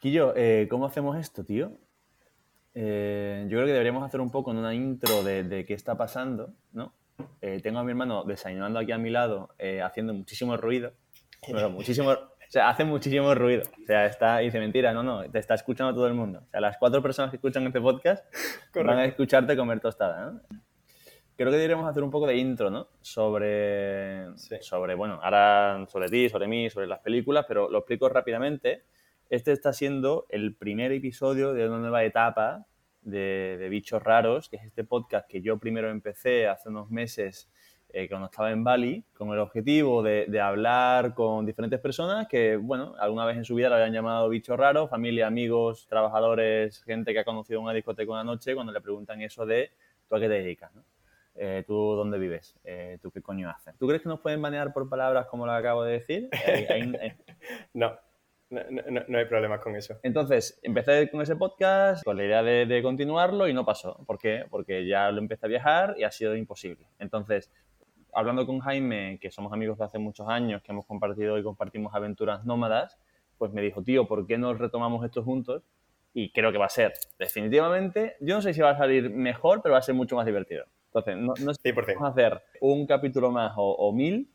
Quillo, eh, ¿cómo hacemos esto, tío? Eh, yo creo que deberíamos hacer un poco una intro de, qué está pasando, ¿no? Eh, tengo a mi hermano desayunando aquí a mi lado, haciendo muchísimo ruido. Bueno, muchísimo, o sea, hace muchísimo ruido. O sea, está, dice mentira, no, no, te está escuchando todo el mundo. O sea, las cuatro personas que escuchan este podcast van a escucharte comer tostada, ¿no? Creo que deberíamos hacer un poco de intro, ¿no? Sobre, sobre, bueno, ahora sobre ti, sobre mí, sobre las películas, pero lo explico rápidamente este está siendo el primer episodio de una nueva etapa de, Bichos Raros, que es este podcast que yo primero empecé hace unos meses eh, cuando estaba en Bali, con el objetivo de, hablar con diferentes personas que, bueno, alguna vez en su vida lo habían llamado bichos raros, familia, amigos, trabajadores, gente que ha conocido una discoteca una noche, cuando le preguntan eso de ¿tú a qué te dedicas? Eh, ¿Tú dónde vives? Eh, ¿Tú qué coño haces? ¿Tú crees que nos pueden banear por palabras como lo acabo de decir? no. No, no, hay problemas con eso. Entonces, empecé con ese podcast con la idea de, continuarlo y no pasó. ¿Por qué? Porque ya lo empecé a viajar y ha sido imposible. Entonces, hablando con Jaime, que somos amigos de hace muchos años, que hemos compartido y compartimos aventuras nómadas, pues me dijo, tío, ¿por qué no retomamos esto juntos? Y creo que va a ser, definitivamente, yo no sé si va a salir mejor, pero va a ser mucho más divertido. Entonces, no, no sé si vamos a hacer un capítulo más o, o mil,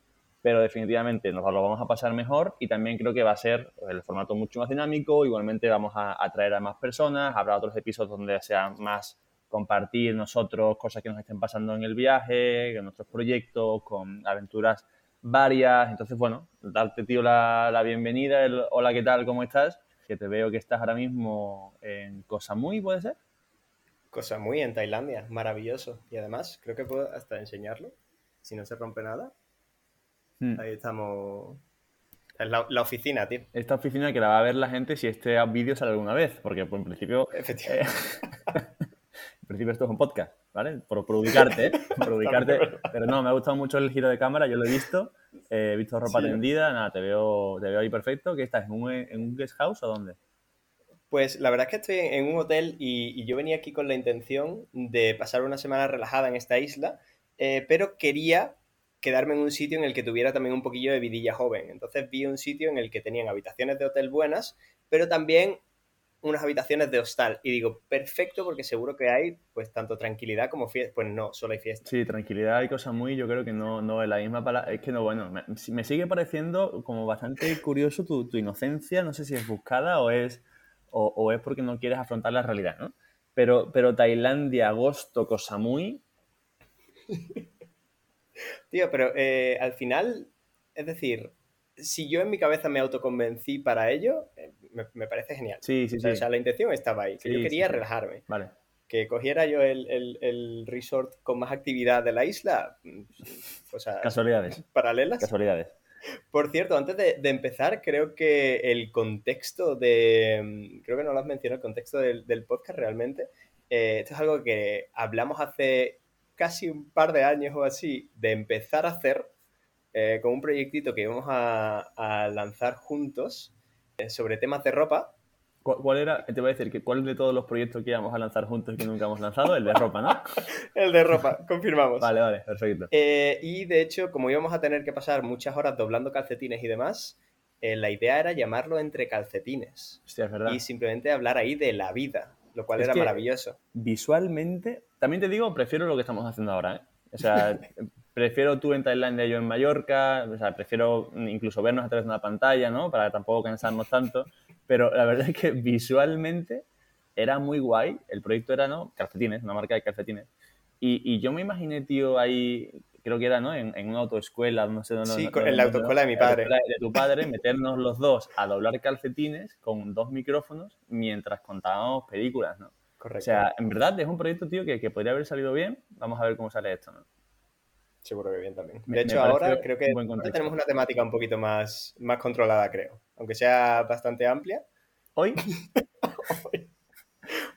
pero definitivamente nos lo vamos a pasar mejor y también creo que va a ser el formato mucho más dinámico, igualmente vamos a atraer a más personas, habrá otros episodios donde sea más compartir nosotros cosas que nos estén pasando en el viaje, en nuestros proyectos, con aventuras varias, entonces bueno, darte tío la, bienvenida, el hola, ¿qué tal? ¿Cómo estás? Que te veo que estás ahora mismo en Cosa Muy, ¿puede ser? Cosa Muy en Tailandia, maravilloso. Y además creo que puedo hasta enseñarlo, si no se rompe nada. Hmm. Ahí estamos. Es la, oficina, tío. Esta oficina que la va a ver la gente si este vídeo sale alguna vez, porque pues, en principio. Efectivamente. Eh, en principio esto es un podcast, ¿vale? Por, por ubicarte, ¿eh? Por ubicarte. Pero no, me ha gustado mucho el giro de cámara, yo lo he visto. Eh, he visto ropa tendida, nada, te veo, te veo ahí perfecto. ¿Qué estás? ¿En un, en un guest house o dónde? Pues la verdad es que estoy en un hotel y, yo venía aquí con la intención de pasar una semana relajada en esta isla, pero quería quedarme en un sitio en el que tuviera también un poquillo de vidilla joven. Entonces vi un sitio en el que tenían habitaciones de hotel buenas, pero también unas habitaciones de hostal. Y digo, perfecto, porque seguro que hay pues tanto tranquilidad como fiesta. Pues no, solo hay fiesta. Sí, tranquilidad y cosas muy, yo creo que no, no es la misma palabra. Es que no, bueno, me, sigue pareciendo como bastante curioso tu, inocencia. No sé si es buscada o es, o, es porque no quieres afrontar la realidad, ¿no? Pero, pero Tailandia, agosto, cosa muy. Tío, pero eh, al final, es decir, si yo en mi cabeza me autoconvencí para ello, eh, me, parece genial. Sí, sí, sí. O sea, la intención estaba ahí, que yo quería relajarme. Vale. Que cogiera yo el, resort con más actividad de la isla. Mm, o sea, Casualidades. Paralelas. Casualidades. Por cierto, antes de, empezar, creo que el contexto de. Mm, creo que no lo has mencionado, el contexto del, podcast realmente. Eh, esto es algo que hablamos hace casi un par de años o así de empezar a hacer eh, con un proyectito que íbamos a, lanzar juntos eh, sobre temas de ropa. ¿Cuál era? Te voy a decir que cuál de todos los proyectos que íbamos a lanzar juntos que nunca hemos lanzado, el de ropa, ¿no? el de ropa, confirmamos. Vale, vale, perfecto. Eh, y de hecho, como íbamos a tener que pasar muchas horas doblando calcetines y demás, la idea era llamarlo entre calcetines. Hostia, es verdad. Y simplemente hablar ahí de la vida, lo cual era maravilloso. Visualmente, también te digo, prefiero lo que estamos haciendo ahora, ¿eh? O sea, prefiero tú en Tailandia, yo en Mallorca, o sea, prefiero incluso vernos a través de una pantalla, ¿no? Para tampoco cansarnos tanto, pero la verdad es que visualmente era muy guay, el proyecto era, ¿no? Calcetines, una marca de calcetines. Y, y yo me imaginé, tío, ahí, creo que era, ¿no? En, en una autoescuela, no sé dónde. Sí, en la autoescuela de mi padre. De tu padre, meternos los dos a doblar calcetines con dos micrófonos mientras contábamos películas, ¿no? Correcto. O sea, en verdad es un proyecto, tío, que, que podría haber salido bien. Vamos a ver cómo sale esto, ¿no? Seguro que bien también. De hecho, ahora creo que tenemos una temática un poquito más, más controlada, creo. Aunque sea bastante amplia. ¿Hoy?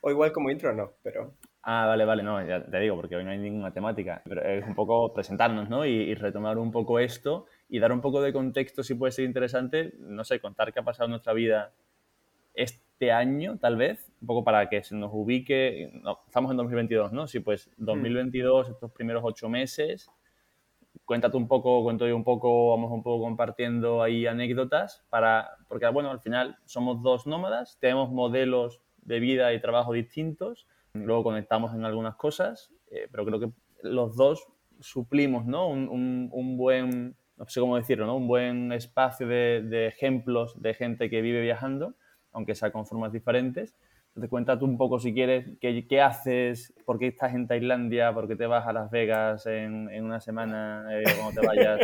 o igual como intro, no, pero... Ah, vale, vale, no, ya te digo, porque hoy no hay ninguna temática. Pero es un poco presentarnos, ¿no? Y, y, retomar un poco esto y dar un poco de contexto, si puede ser interesante, no sé, contar qué ha pasado en nuestra vida este año, tal vez, un poco para que se nos ubique, estamos en 2022, ¿no? Sí, pues 2022, mm. estos primeros ocho meses, cuéntate un poco, cuento yo un poco, vamos un poco compartiendo ahí anécdotas para, porque bueno, al final somos dos nómadas, tenemos modelos de vida y trabajo distintos, luego conectamos en algunas cosas, eh, pero creo que los dos suplimos, ¿no? Un, un, buen, no sé cómo decirlo, ¿no? Un buen espacio de, de ejemplos de gente que vive viajando, aunque sea con formas diferentes entonces, cuéntate un poco si quieres, qué, qué, haces, por qué estás en Tailandia, por qué te vas a Las Vegas en, en una semana eh, cuando te vayas.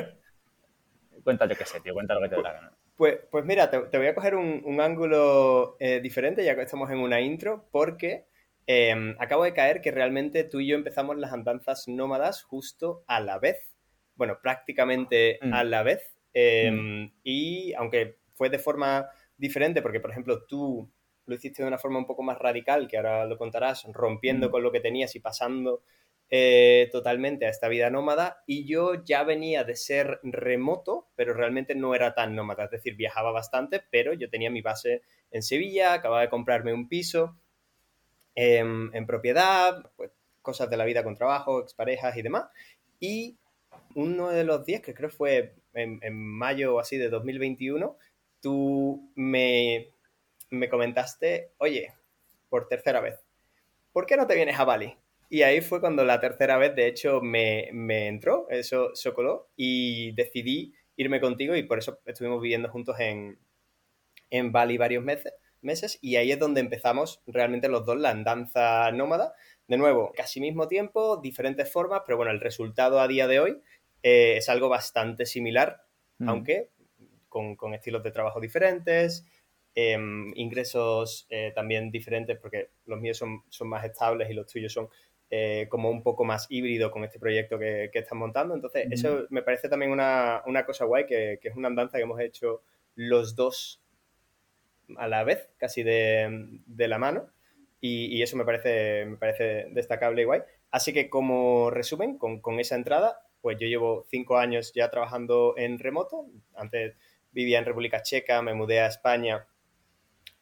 cuéntate qué sé, tío, cuéntalo lo que te dé la gana. Pues, pues mira, te, te voy a coger un, un ángulo eh, diferente, ya que estamos en una intro, porque eh, acabo de caer que realmente tú y yo empezamos las andanzas nómadas justo a la vez. Bueno, prácticamente mm. a la vez. Mm. Y aunque fue de forma diferente, porque por ejemplo tú lo hiciste de una forma un poco más radical, que ahora lo contarás, rompiendo con lo que tenías y pasando eh, totalmente a esta vida nómada. Y yo ya venía de ser remoto, pero realmente no era tan nómada, es decir, viajaba bastante, pero yo tenía mi base en Sevilla, acababa de comprarme un piso em, en propiedad, pues, cosas de la vida con trabajo, exparejas y demás. Y uno de los días, que creo fue en, en mayo o así de 2021, tú me me comentaste, oye, por tercera vez, ¿por qué no te vienes a Bali? Y ahí fue cuando la tercera vez, de hecho, me, entró, eso socoló, y decidí irme contigo y por eso estuvimos viviendo juntos en, en Bali varios meses, meses y ahí es donde empezamos realmente los dos la andanza nómada. De nuevo, casi mismo tiempo, diferentes formas, pero bueno, el resultado a día de hoy eh, es algo bastante similar, mm. aunque con, con, estilos de trabajo diferentes, Em, ingresos eh, también diferentes porque los míos son, son más estables y los tuyos son eh, como un poco más híbrido con este proyecto que, que estás montando. Entonces, eso me parece también una, una cosa guay, que, que, es una andanza que hemos hecho los dos a la vez, casi de, de la mano. Y, eso me parece, me parece destacable y guay. Así que como resumen, con, con esa entrada, pues yo llevo cinco años ya trabajando en remoto. Antes vivía en República Checa, me mudé a España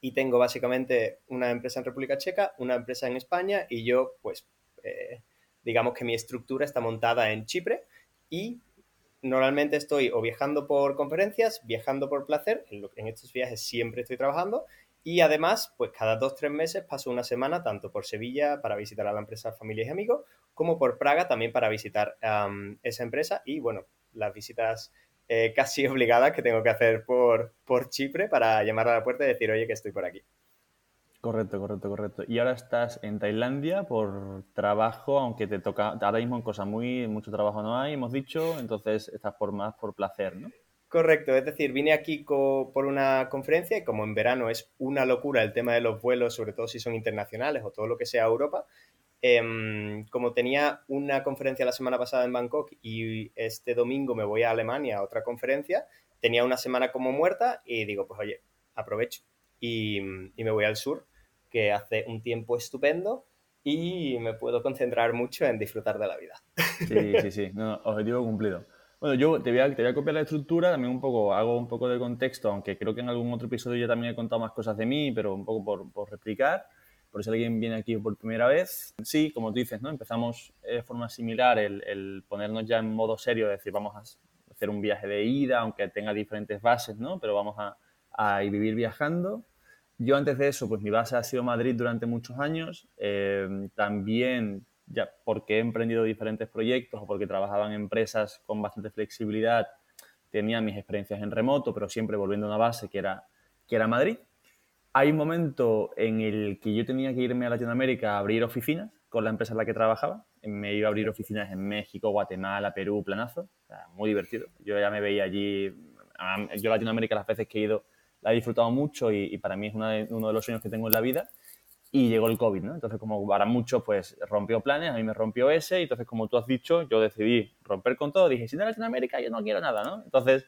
y tengo básicamente una empresa en República Checa, una empresa en España y yo, pues, eh, digamos que mi estructura está montada en Chipre y normalmente estoy o viajando por conferencias, viajando por placer, en, estos viajes siempre estoy trabajando y además, pues cada dos, tres meses paso una semana tanto por Sevilla para visitar a la empresa Familias y Amigos, como por Praga también para visitar esa empresa y bueno, las visitas eh, casi obligada que tengo que hacer por, por Chipre para llamar a la puerta y decir, oye, que estoy por aquí. Correcto, correcto, correcto. Y ahora estás en Tailandia por trabajo, aunque te toca, ahora mismo en cosas muy, mucho trabajo no hay, hemos dicho, entonces estás por más por placer, ¿no? Correcto, es decir, vine aquí por una conferencia y como en verano es una locura el tema de los vuelos, sobre todo si son internacionales o todo lo que sea Europa, Em, como tenía una conferencia la semana pasada en Bangkok y este domingo me voy a Alemania a otra conferencia, tenía una semana como muerta y digo, pues oye, aprovecho y, me voy al sur, que hace un tiempo estupendo y me puedo concentrar mucho en disfrutar de la vida. Sí, sí, sí, no, objetivo cumplido. Bueno, yo te voy, a, te voy, a, copiar la estructura, también un poco, hago un poco de contexto, aunque creo que en algún otro episodio ya también he contado más cosas de mí, pero un poco por, por replicar por si alguien viene aquí por primera vez. Sí, como tú dices, ¿no? empezamos de forma similar el, ponernos ya en modo serio, es decir, vamos a hacer un viaje de ida, aunque tenga diferentes bases, ¿no? pero vamos a, a vivir viajando. Yo antes de eso, pues mi base ha sido Madrid durante muchos años. Eh, también, ya porque he emprendido diferentes proyectos o porque trabajaba en empresas con bastante flexibilidad, tenía mis experiencias en remoto, pero siempre volviendo a una base que era, que era Madrid hay un momento en el que yo tenía que irme a Latinoamérica a abrir oficinas con la empresa en la que trabajaba. Me iba a abrir oficinas en México, Guatemala, Perú, planazo. muy divertido. Yo ya me veía allí. Yo Latinoamérica las veces que he ido la he disfrutado mucho y, para mí es uno de los sueños que tengo en la vida. Y llegó el COVID, ¿no? Entonces, como para muchos, pues rompió planes, a mí me rompió ese. Y entonces, como tú has dicho, yo decidí romper con todo. Dije, si no Latinoamérica, yo no quiero nada, ¿no? Entonces,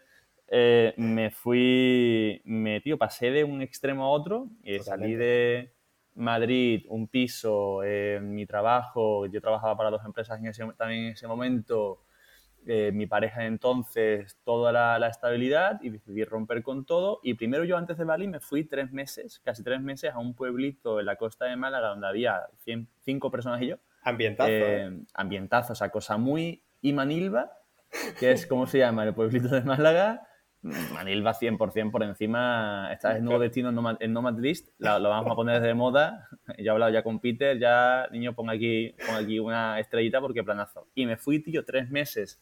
eh, me fui, me, tío, pasé de un extremo a otro y salí de Madrid, un piso, eh, mi trabajo, yo trabajaba para dos empresas en ese, también en ese momento, eh, mi pareja entonces, toda la, estabilidad y decidí romper con todo. Y primero yo antes de Bali me fui tres meses, casi tres meses, a un pueblito en la costa de Málaga donde había cinco personas y yo. Ambientazo. ambientazo, o sea, cosa muy Imanilva que es, ¿cómo se llama? El pueblito de Málaga. Manilva 100% por encima, está en nuevo destino en Nomad, List, lo, vamos a poner de moda. Yo he hablado ya con Peter, ya, niño, pon aquí, pon aquí una estrellita porque planazo. Y me fui, tío, tres meses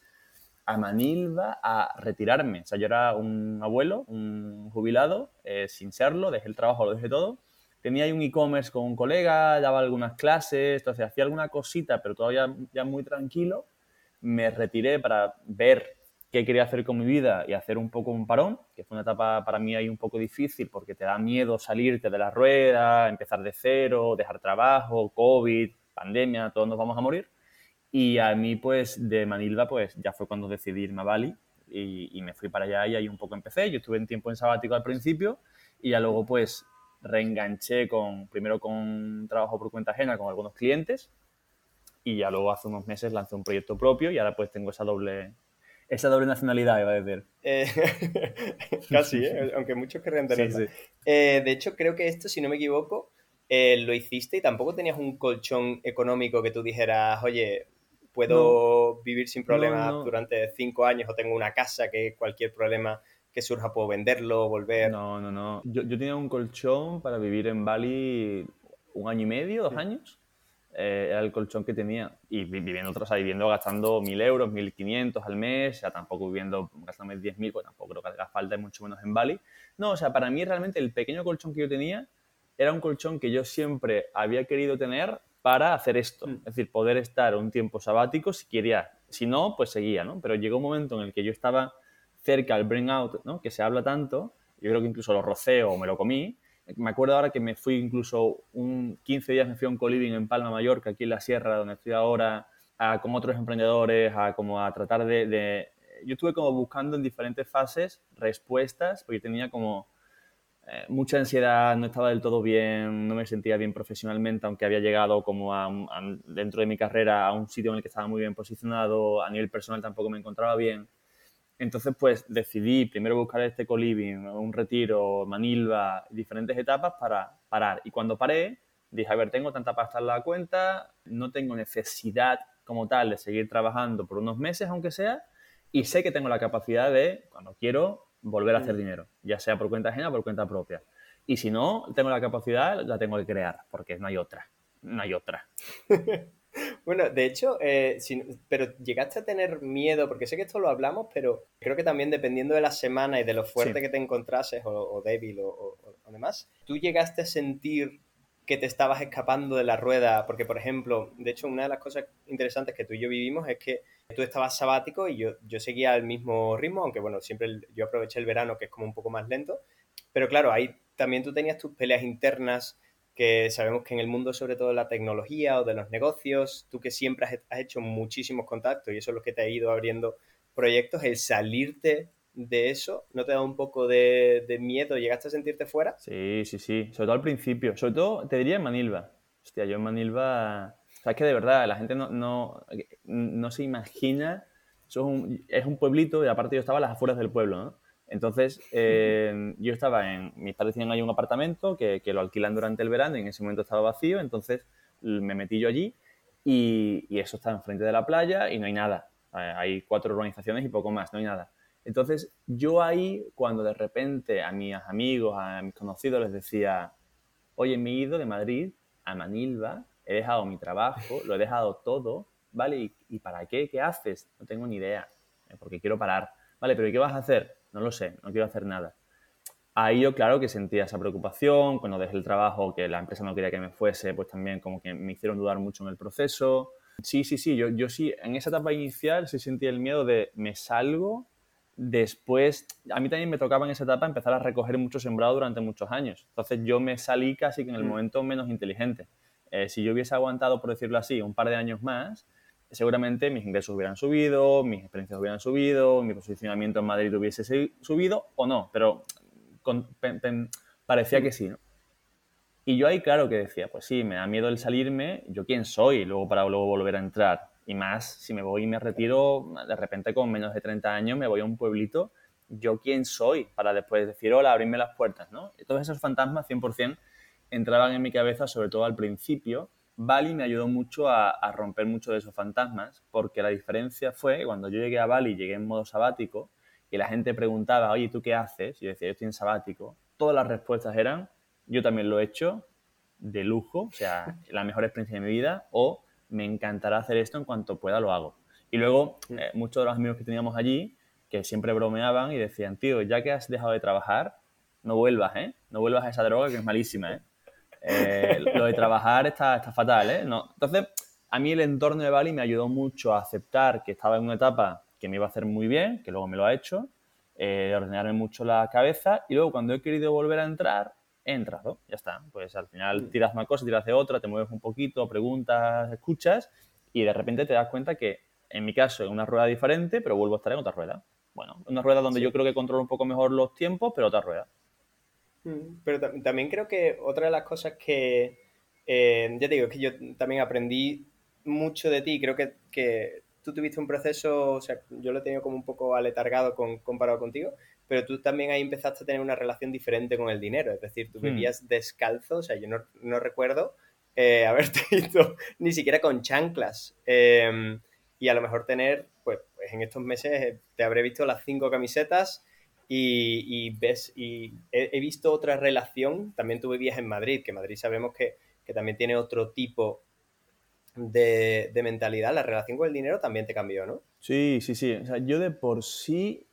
a Manilva a retirarme. O sea, yo era un abuelo, un jubilado, eh, sin serlo, dejé el trabajo, lo dejé todo. Tenía ahí un e-commerce con un colega, daba algunas clases, entonces hacía alguna cosita, pero todavía ya muy tranquilo. Me retiré para ver qué quería hacer con mi vida y hacer un poco un parón, que fue una etapa para mí ahí un poco difícil porque te da miedo salirte de la rueda, empezar de cero, dejar trabajo, COVID, pandemia, todos nos vamos a morir. Y a mí, pues, de Manilva, pues, ya fue cuando decidí irme a Bali y, me fui para allá y ahí un poco empecé. Yo estuve en tiempo en sabático al principio y ya luego, pues, reenganché con, primero con trabajo por cuenta ajena con algunos clientes y ya luego hace unos meses lancé un proyecto propio y ahora pues tengo esa doble esa doble nacionalidad, iba a decir. Eh, casi, ¿eh? aunque muchos querrían tenerla. Eh, de hecho, creo que esto, si no me equivoco, eh, lo hiciste y tampoco tenías un colchón económico que tú dijeras, oye, puedo vivir sin problemas durante cinco años o tengo una casa que cualquier problema que surja puedo venderlo, volver. No, no, no. Yo, yo tenía un colchón para vivir en Bali un año y medio, dos años. Eh, era el colchón que tenía. Y viviendo otros, ahí viviendo gastando 1.000 euros, 1.500 al mes, o sea, tampoco viviendo, gastándome 10.000, pues tampoco creo que haga falta, mucho menos en Bali. No, o sea, para mí realmente el pequeño colchón que yo tenía era un colchón que yo siempre había querido tener para hacer esto. Mm. Es decir, poder estar un tiempo sabático si quería. Si no, pues seguía, ¿no? Pero llegó un momento en el que yo estaba cerca al bring out, ¿no? Que se habla tanto, yo creo que incluso lo rocé o me lo comí, me acuerdo ahora que me fui incluso un 15 días, me fui a un coliving en Palma, Mallorca, aquí en la sierra, donde estoy ahora, a, con otros emprendedores, a, como a tratar de, Yo estuve como buscando en diferentes fases respuestas, porque tenía como mucha ansiedad, no estaba del todo bien, no me sentía bien profesionalmente, aunque había llegado como a, dentro de mi carrera a un sitio en el que estaba muy bien posicionado, a nivel personal tampoco me encontraba bien. Entonces, pues decidí primero buscar este coliving, un retiro, Manilva, diferentes etapas para parar. Y cuando paré, dije, a ver, tengo tanta pasta en la cuenta, no tengo necesidad como tal de seguir trabajando por unos meses, aunque sea, y sé que tengo la capacidad de, cuando quiero, volver a hacer mm. dinero, ya sea por cuenta ajena o por cuenta propia. Y si no tengo la capacidad, la tengo que crear, porque no hay otra, no hay otra. Bueno, de hecho, eh, pero llegaste a tener miedo, porque sé que esto lo hablamos, pero creo que también dependiendo de la semana y de lo fuerte que te encontrases o, débil o, demás, tú llegaste a sentir que te estabas escapando de la rueda, porque por ejemplo, de hecho, una de las cosas interesantes que tú y yo vivimos es que tú estabas sabático y yo, yo seguía el mismo ritmo, aunque bueno, siempre yo aproveché el verano que es como un poco más lento, pero claro, ahí también tú tenías tus peleas internas que sabemos que en el mundo, sobre todo de la tecnología o de los negocios, tú que siempre has, hecho muchísimos contactos y eso es lo que te ha ido abriendo proyectos, el salirte de eso, ¿no te da un poco de, miedo? ¿Llegaste a sentirte fuera? Sí, sí, sí, sobre todo al principio, sobre todo te diría en Manilva. Hostia, yo en Manilva, o sea, es que de verdad la gente no, no, no se imagina, es un, es un pueblito y aparte yo estaba a las afueras del pueblo, ¿no? Entonces, eh, yo estaba en, mis padres tenían ahí un apartamento que, lo alquilan durante el verano y en ese momento estaba vacío, entonces me metí yo allí y, eso está enfrente de la playa y no hay nada. Eh, hay cuatro urbanizaciones y poco más, no hay nada. Entonces, yo ahí, cuando de repente a mis amigos, a mis conocidos les decía, oye, me he ido de Madrid a Manilva, he dejado mi trabajo, lo he dejado todo, ¿vale? ¿Y, y para qué? ¿Qué haces? No tengo ni idea, eh, porque quiero parar. Vale, pero ¿y qué vas a hacer? no lo sé, no quiero hacer nada. Ahí yo claro que sentía esa preocupación, cuando dejé el trabajo, que la empresa no quería que me fuese, pues también como que me hicieron dudar mucho en el proceso. Sí, sí, sí, yo, yo sí, en esa etapa inicial sí sentí el miedo de me salgo, después, a mí también me tocaba en esa etapa empezar a recoger mucho sembrado durante muchos años. Entonces yo me salí casi que en el mm. momento menos inteligente. Eh, si yo hubiese aguantado, por decirlo así, un par de años más, seguramente mis ingresos hubieran subido, mis experiencias hubieran subido, mi posicionamiento en Madrid hubiese subido o no, pero parecía que sí, ¿no? Y yo ahí claro que decía, pues sí, me da miedo el salirme, yo quién soy, luego para luego volver a entrar. Y más, si me voy y me retiro, de repente con menos de 30 años me voy a un pueblito, yo quién soy para después decir, hola, abrirme las puertas, ¿no? todos esos fantasmas 100% entraban en mi cabeza, sobre todo al principio, Bali me ayudó mucho a, romper mucho de esos fantasmas, porque la diferencia fue que cuando yo llegué a Bali, llegué en modo sabático, y la gente preguntaba, oye, ¿tú qué haces? Y yo decía, yo estoy en sabático. Todas las respuestas eran, yo también lo he hecho, de lujo, o sea, la mejor experiencia de mi vida, o me encantará hacer esto en cuanto pueda, lo hago. Y luego, eh, muchos de los amigos que teníamos allí, que siempre bromeaban y decían, tío, ya que has dejado de trabajar, no vuelvas, ¿eh? No vuelvas a esa droga que es malísima, ¿eh? eh lo de trabajar está, está fatal, ¿eh? No. Entonces, a mí el entorno de Bali me ayudó mucho a aceptar que estaba en una etapa que me iba a hacer muy bien, que luego me lo ha hecho, eh, ordenarme mucho la cabeza y luego cuando he querido volver a entrar, he entrado, ya está. Pues al final tiras una cosa, tiras de otra, te mueves un poquito, preguntas, escuchas y de repente te das cuenta que en mi caso es una rueda diferente, pero vuelvo a estar en otra rueda. Bueno, una rueda donde yo creo que controlo un poco mejor los tiempos, pero otra rueda. Mm, pero también creo que otra de las cosas que, eh, ya te digo, es que yo también aprendí mucho de ti, creo que, que, tú tuviste un proceso, o sea, yo lo he tenido como un poco aletargado con, comparado contigo, pero tú también ahí empezaste a tener una relación diferente con el dinero, es decir, tú hmm. vivías descalzo, o sea, yo no, no recuerdo eh, haberte visto ni siquiera con chanclas. Em, y a lo mejor tener, pues, pues, en estos meses te habré visto las cinco camisetas y, ves, y he, visto otra relación, también tuve vivías en Madrid, que Madrid sabemos que, también tiene otro tipo de, mentalidad, la relación con el dinero también te cambió, ¿no? Sí, sí, sí. O sea, yo de por sí,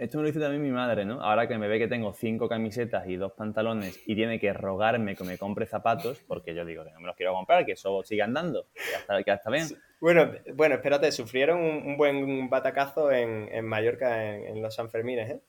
esto me lo dice también mi madre, ¿no? Ahora que me ve que tengo cinco camisetas y dos pantalones y tiene que rogarme que me compre zapatos, porque yo digo que no me los quiero comprar, que eso siga andando, que ya está, bien. Bueno, bueno, espérate, sufrieron un, buen batacazo en, Mallorca en, en los Sanfermines, ¿eh?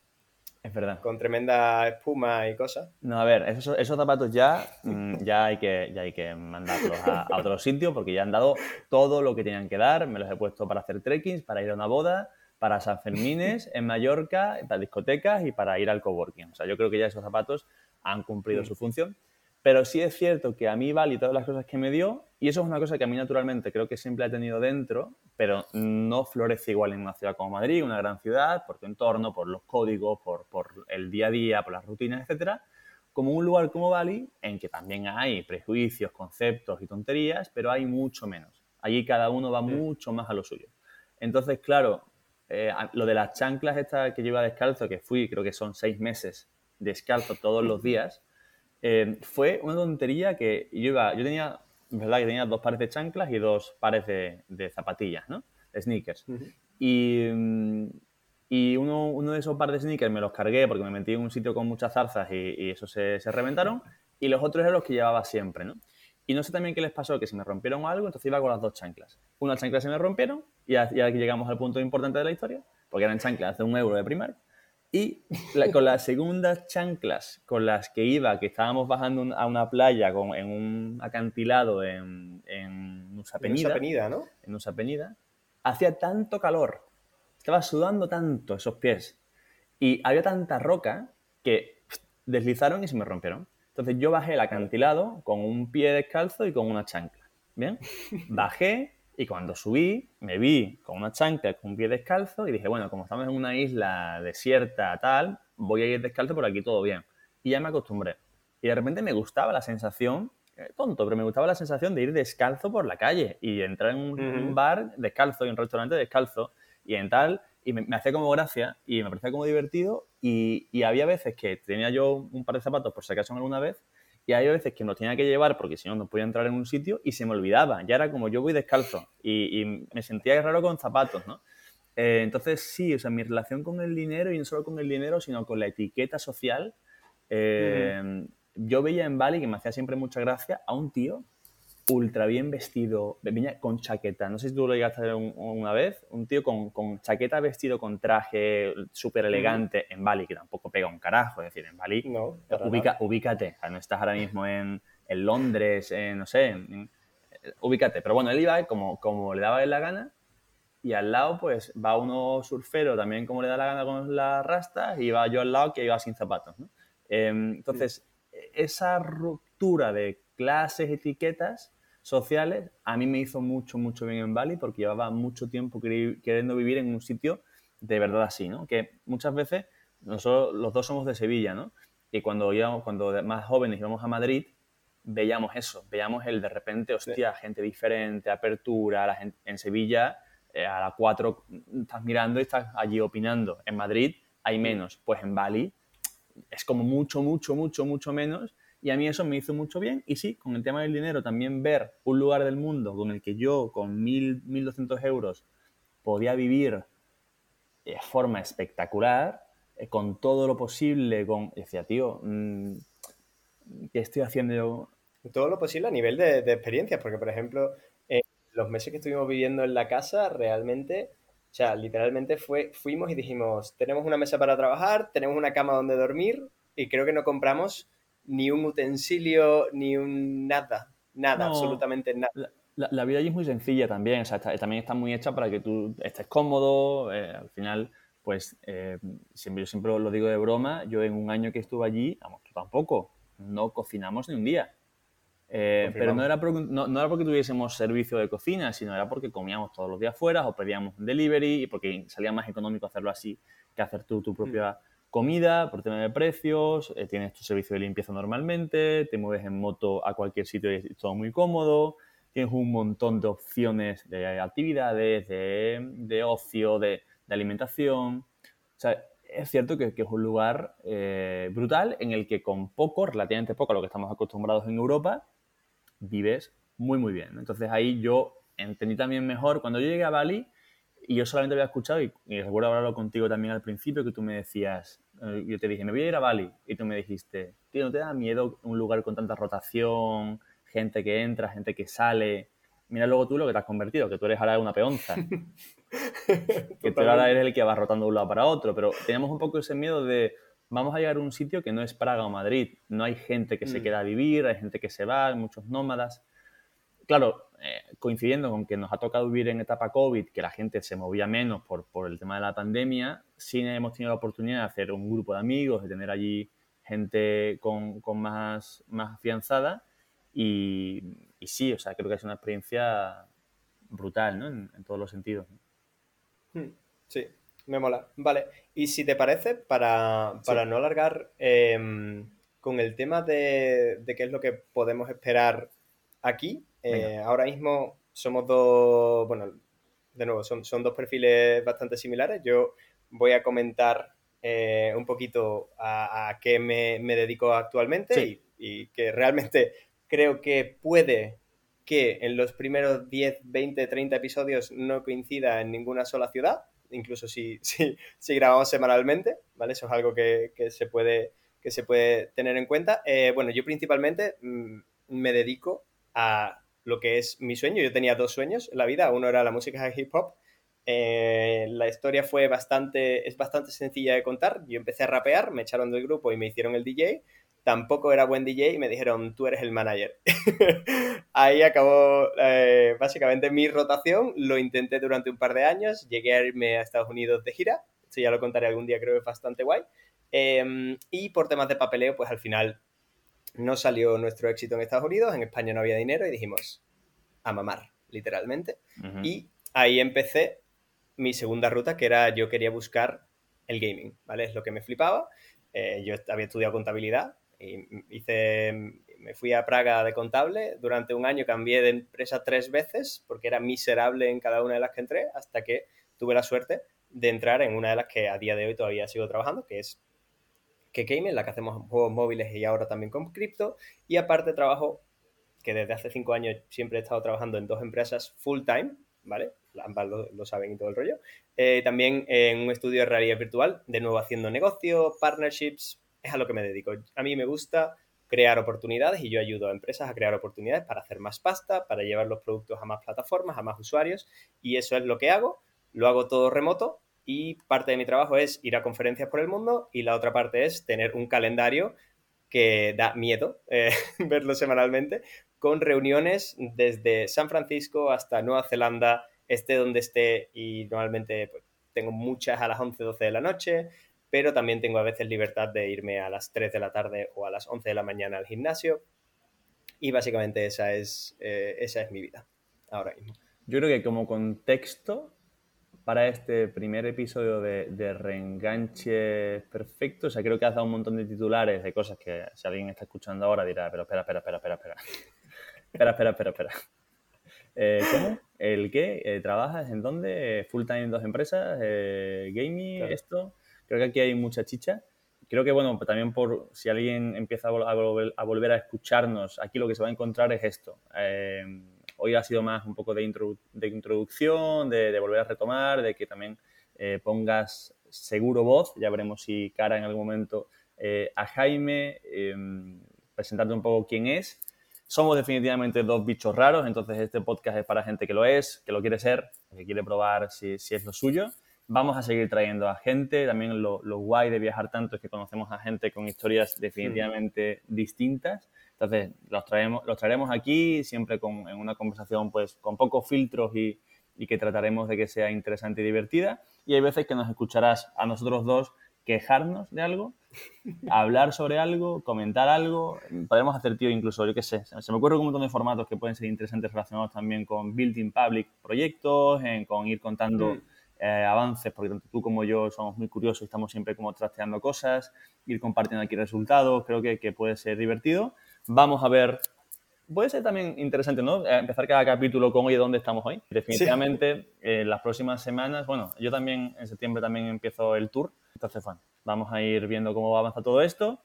Es verdad. Con tremenda espuma y cosas. No, a ver, esos, esos zapatos ya, mm, ya, hay que, ya hay que mandarlos a, otro sitio porque ya han dado todo lo que tenían que dar. Me los he puesto para hacer trekkings, para ir a una boda, para San Fermines en Mallorca, para discotecas y para ir al coworking. O sea, yo creo que ya esos zapatos han cumplido mm. su función. Pero sí es cierto que a mí vale todas las cosas que me dio, y eso es una cosa que a mí naturalmente creo que siempre he tenido dentro, pero no florece igual en una ciudad como Madrid, una gran ciudad, por tu entorno, por los códigos, por, el día a día, por las rutinas, etcétera, como un lugar como Bali, en que también hay prejuicios, conceptos y tonterías, pero hay mucho menos. Allí cada uno va mucho más a lo suyo. Entonces, claro, eh, lo de las chanclas estas que lleva descalzo, que fui, creo que son seis meses descalzo todos los días, eh, fue una tontería que yo iba, yo tenía, verdad que tenía dos pares de chanclas y dos pares de, zapatillas, ¿no? De sneakers. Y, y uno, uno, de esos pares de sneakers me los cargué porque me metí en un sitio con muchas zarzas y, y eso se, se, reventaron. Y los otros eran los que llevaba siempre, ¿no? Y no sé también qué les pasó, que se me rompieron algo, entonces iba con las dos chanclas. Unas chanclas se me rompieron y aquí llegamos al punto importante de la historia, porque eran chanclas de un euro de primer y con las segundas chanclas con las que iba, que estábamos bajando a una playa con, en un acantilado en, en Nusa Penida, en Penida, ¿no? En hacía tanto calor, estaba sudando tanto esos pies y había tanta roca que deslizaron y se me rompieron. Entonces yo bajé el acantilado con un pie descalzo y con una chancla. ¿Bien? Bajé, y cuando subí, me vi con una chancla, con un pie descalzo y dije, bueno, como estamos en una isla desierta, tal, voy a ir descalzo por aquí todo bien. Y ya me acostumbré. Y de repente me gustaba la sensación, eh, tonto, pero me gustaba la sensación de ir descalzo por la calle y entrar en un, bar descalzo y un restaurante descalzo y en tal. Y me, hacía como gracia y me parecía como divertido. Y, y había veces que tenía yo un par de zapatos por si acaso alguna vez y hay veces que me tenía que llevar porque si no, no podía entrar en un sitio y se me olvidaba. Ya era como yo voy descalzo y, me sentía raro con zapatos, ¿no? Eh, entonces, sí, o sea, mi relación con el dinero, y no solo con el dinero, sino con la etiqueta social, eh, yo veía en Bali, que me hacía siempre mucha gracia, a un tío ultra bien vestido, venía con chaqueta. No sé si tú lo llegaste a ver una vez, un tío con, con chaqueta vestido con traje súper elegante en Bali, que tampoco pega un carajo, es decir, en Bali, no, ubica, ubícate, no estás ahora mismo en, en Londres, no sé, ubícate. Pero bueno, él iba como, como le daba la gana y al lado pues va uno surfero también como le da la gana con las rastas y va yo al lado que iba sin zapatos. ¿no? Em, entonces, esa ruptura de clases, etiquetas sociales, a mí me hizo mucho, mucho bien en Bali porque llevaba mucho tiempo queriendo vivir en un sitio de verdad así, ¿no? Que muchas veces nosotros los dos somos de Sevilla, ¿no? Y cuando íbamos, cuando más jóvenes íbamos a Madrid, veíamos eso, veíamos el de repente, hostia, gente diferente, apertura, la gente, en Sevilla eh, a las 4 estás mirando y estás allí opinando. En Madrid hay menos, pues en Bali es como mucho, mucho, mucho, mucho menos. Y a mí eso me hizo mucho bien. Y sí, con el tema del dinero, también ver un lugar del mundo con el que yo con 1.000, 1.200 euros podía vivir de forma espectacular, eh, con todo lo posible, con... decía, tío, mm, ¿qué estoy haciendo yo? Todo lo posible a nivel de, de experiencias, porque por ejemplo, los meses que estuvimos viviendo en la casa, realmente, o sea, literalmente fue, fuimos y dijimos, tenemos una mesa para trabajar, tenemos una cama donde dormir y creo que no compramos ni un utensilio, ni un nada, nada, absolutamente nada. La, vida allí es muy sencilla también, o sea, también está muy hecha para que tú estés cómodo, eh, al final, pues, eh, siempre, yo siempre lo digo de broma, yo en un año que estuve allí, vamos, tú tampoco, no cocinamos ni un día. Eh, pero no era, porque, no, era porque tuviésemos servicio de cocina, sino era porque comíamos todos los días fuera o pedíamos un delivery y porque salía más económico hacerlo así que hacer tú tu propia mm. Comida por tema de precios, eh, tienes tu servicio de limpieza normalmente, te mueves en moto a cualquier sitio y es todo muy cómodo, tienes un montón de opciones de actividades, de, ocio, de, alimentación. O sea, es cierto que, es un lugar eh, brutal en el que con poco, relativamente poco a lo que estamos acostumbrados en Europa, vives muy, muy bien. Entonces ahí yo entendí también mejor, cuando yo llegué a Bali, y yo solamente había escuchado, y, recuerdo hablarlo contigo también al principio, que tú me decías, eh, yo te dije, me voy a ir a Bali, y tú me dijiste, tío, ¿no te da miedo un lugar con tanta rotación, gente que entra, gente que sale? Mira luego tú lo que te has convertido, que tú eres ahora una peonza. que tú ahora eres el que va rotando de un lado para otro, pero teníamos un poco ese miedo de, vamos a llegar a un sitio que no es Praga o Madrid. No hay gente que se mm. queda a vivir, hay gente que se va, hay muchos nómadas. Claro, eh, coincidiendo con que nos ha tocado vivir en etapa COVID, que la gente se movía menos por, por el tema de la pandemia, sí hemos tenido la oportunidad de hacer un grupo de amigos, de tener allí gente con, con más, más afianzada y, y, sí, o sea, creo que es una experiencia brutal, ¿no? En, todos los sentidos. Hmm, sí, me mola. Vale. Y si te parece, para, no alargar em, con el tema de, qué es lo que podemos esperar aquí, eh, ahora mismo somos dos, bueno, de nuevo, son, dos perfiles bastante similares. Yo voy a comentar eh, un poquito a, qué me, dedico actualmente y, y, que realmente creo que puede que en los primeros 10, 20, 30 episodios no coincida en ninguna sola ciudad incluso si, si, si grabamos semanalmente, ¿vale? Eso es algo que, se, puede, que se puede tener en cuenta. Eh, bueno, yo principalmente mm, me dedico a lo que es mi sueño. Yo tenía dos sueños en la vida. Uno era la música de hip hop. Eh, la historia fue bastante, es bastante sencilla de contar. Yo empecé a rapear, me echaron del grupo y me hicieron el DJ tampoco era buen DJ y me dijeron, tú eres el manager. Ahí acabó eh, básicamente mi rotación, lo intenté durante un par de años, llegué a irme a Estados Unidos de gira, eso ya lo contaré algún día, creo que es bastante guay. Em, y por temas de papeleo, pues al final no salió nuestro éxito en Estados Unidos, en España no había dinero y dijimos, a mamar, literalmente. Y ahí empecé mi segunda ruta, que era yo quería buscar el gaming, ¿vale? Es lo que me flipaba. Eh, yo había estudiado contabilidad, y hice, me fui a Praga de contable, durante un año cambié de empresa tres veces porque era miserable en cada una de las que entré, hasta que tuve la suerte de entrar en una de las que a día de hoy todavía sigo trabajando, que es que en la que hacemos juegos móviles y ahora también con cripto, y aparte trabajo, que desde hace cinco años siempre he estado trabajando en dos empresas full time, ¿vale? Ambas lo, saben y todo el rollo. Eh, también en un estudio de realidad virtual, de nuevo haciendo negocio, partnerships, es a lo que me dedico. A mí me gusta crear oportunidades y yo ayudo a empresas a crear oportunidades para hacer más pasta, para llevar los productos a más plataformas, a más usuarios y eso es lo que hago. Lo hago todo remoto y parte de mi trabajo es ir a conferencias por el mundo y la otra parte es tener un calendario que da miedo eh, verlo semanalmente con reuniones desde San Francisco hasta Nueva Zelanda, esté donde esté y normalmente pues, tengo muchas a las 11, 12 de la noche, pero también tengo a veces libertad de irme a las 3 de la tarde o a las 11 de la mañana al gimnasio. Y básicamente esa es, eh, esa es mi vida ahora mismo. Yo creo que como contexto, para este primer episodio de, de Reenganche Perfecto. O sea, creo que has dado un montón de titulares de cosas que si alguien está escuchando ahora dirá, pero espera, espera, espera, espera, espera. espera, espera, espera, espera. Eh, ¿Cómo? ¿El qué? Eh, ¿Trabajas en dónde? ¿Full time en dos empresas? Eh, ¿Gaming? ¿Esto? Creo que aquí hay mucha chicha. Creo que, bueno, también por si alguien empieza a, volver, a volver a escucharnos, aquí lo que se va a encontrar es esto. Hoy ha sido más un poco de, de introducción, de, volver a retomar, de que también pongas seguro voz. Ya veremos si cara en algún momento a Jaime, presentarte un poco quién es somos definitivamente dos bichos raros, entonces este podcast es para gente que lo es, que lo quiere ser, que quiere probar si, es lo suyo. Vamos a seguir trayendo a gente. También lo, guay de viajar tanto es que conocemos a gente con historias definitivamente distintas. Entonces, los, traemos, los traeremos aquí siempre con, en una conversación pues, con pocos filtros y, y que trataremos de que sea interesante y divertida. Y hay veces que nos escucharás a nosotros dos quejarnos de algo, hablar sobre algo, comentar algo. Podemos hacer, tío, incluso, yo qué sé, se me ocurre un montón de formatos que pueden ser interesantes relacionados también con building public proyectos, con ir contando mm. eh, avances, porque tanto tú como yo somos muy curiosos y estamos siempre como trasteando cosas, ir compartiendo aquí resultados, creo que, que puede ser divertido. Vamos a ver puede ser también interesante, ¿no? Eh, empezar cada capítulo con, oye, ¿dónde estamos hoy? Definitivamente, en las próximas semanas, bueno, yo también en septiembre también empiezo el tour entonces, bueno, vamos a ir viendo cómo avanza todo esto.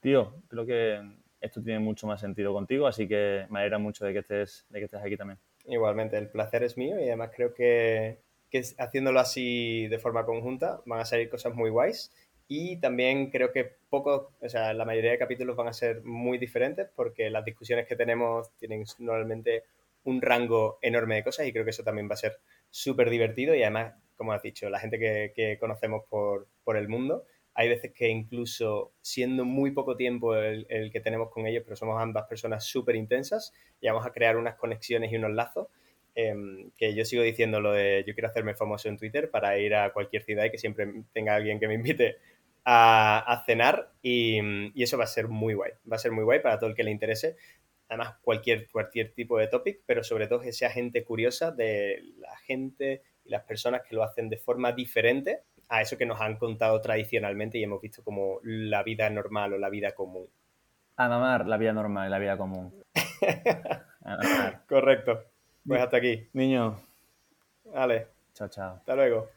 Tío, creo que esto tiene mucho más sentido contigo, así que me alegra mucho de que estés, de que estés aquí también. Igualmente, el placer es mío y además creo que, que haciéndolo así de forma conjunta van a salir cosas muy guays. Y también creo que poco, o sea, la mayoría de capítulos van a ser muy diferentes porque las discusiones que tenemos tienen normalmente un rango enorme de cosas y creo que eso también va a ser súper divertido y además como has dicho, la gente que, conocemos por, el mundo. Hay veces que incluso siendo muy poco tiempo el, que tenemos con ellos, pero somos ambas personas súper intensas y vamos a crear unas conexiones y unos lazos em, que yo sigo diciendo lo de yo quiero hacerme famoso en Twitter para ir a cualquier ciudad y que siempre tenga alguien que me invite a, cenar y, y, eso va a ser muy guay, va a ser muy guay para todo el que le interese. Además, cualquier, cualquier tipo de topic, pero sobre todo que sea gente curiosa de la gente y las personas que lo hacen de forma diferente a eso que nos han contado tradicionalmente y hemos visto como la vida normal o la vida común. A mamar la vida normal y la vida común. Correcto. Pues hasta aquí. Niño. Vale. Chao, chao. Hasta luego.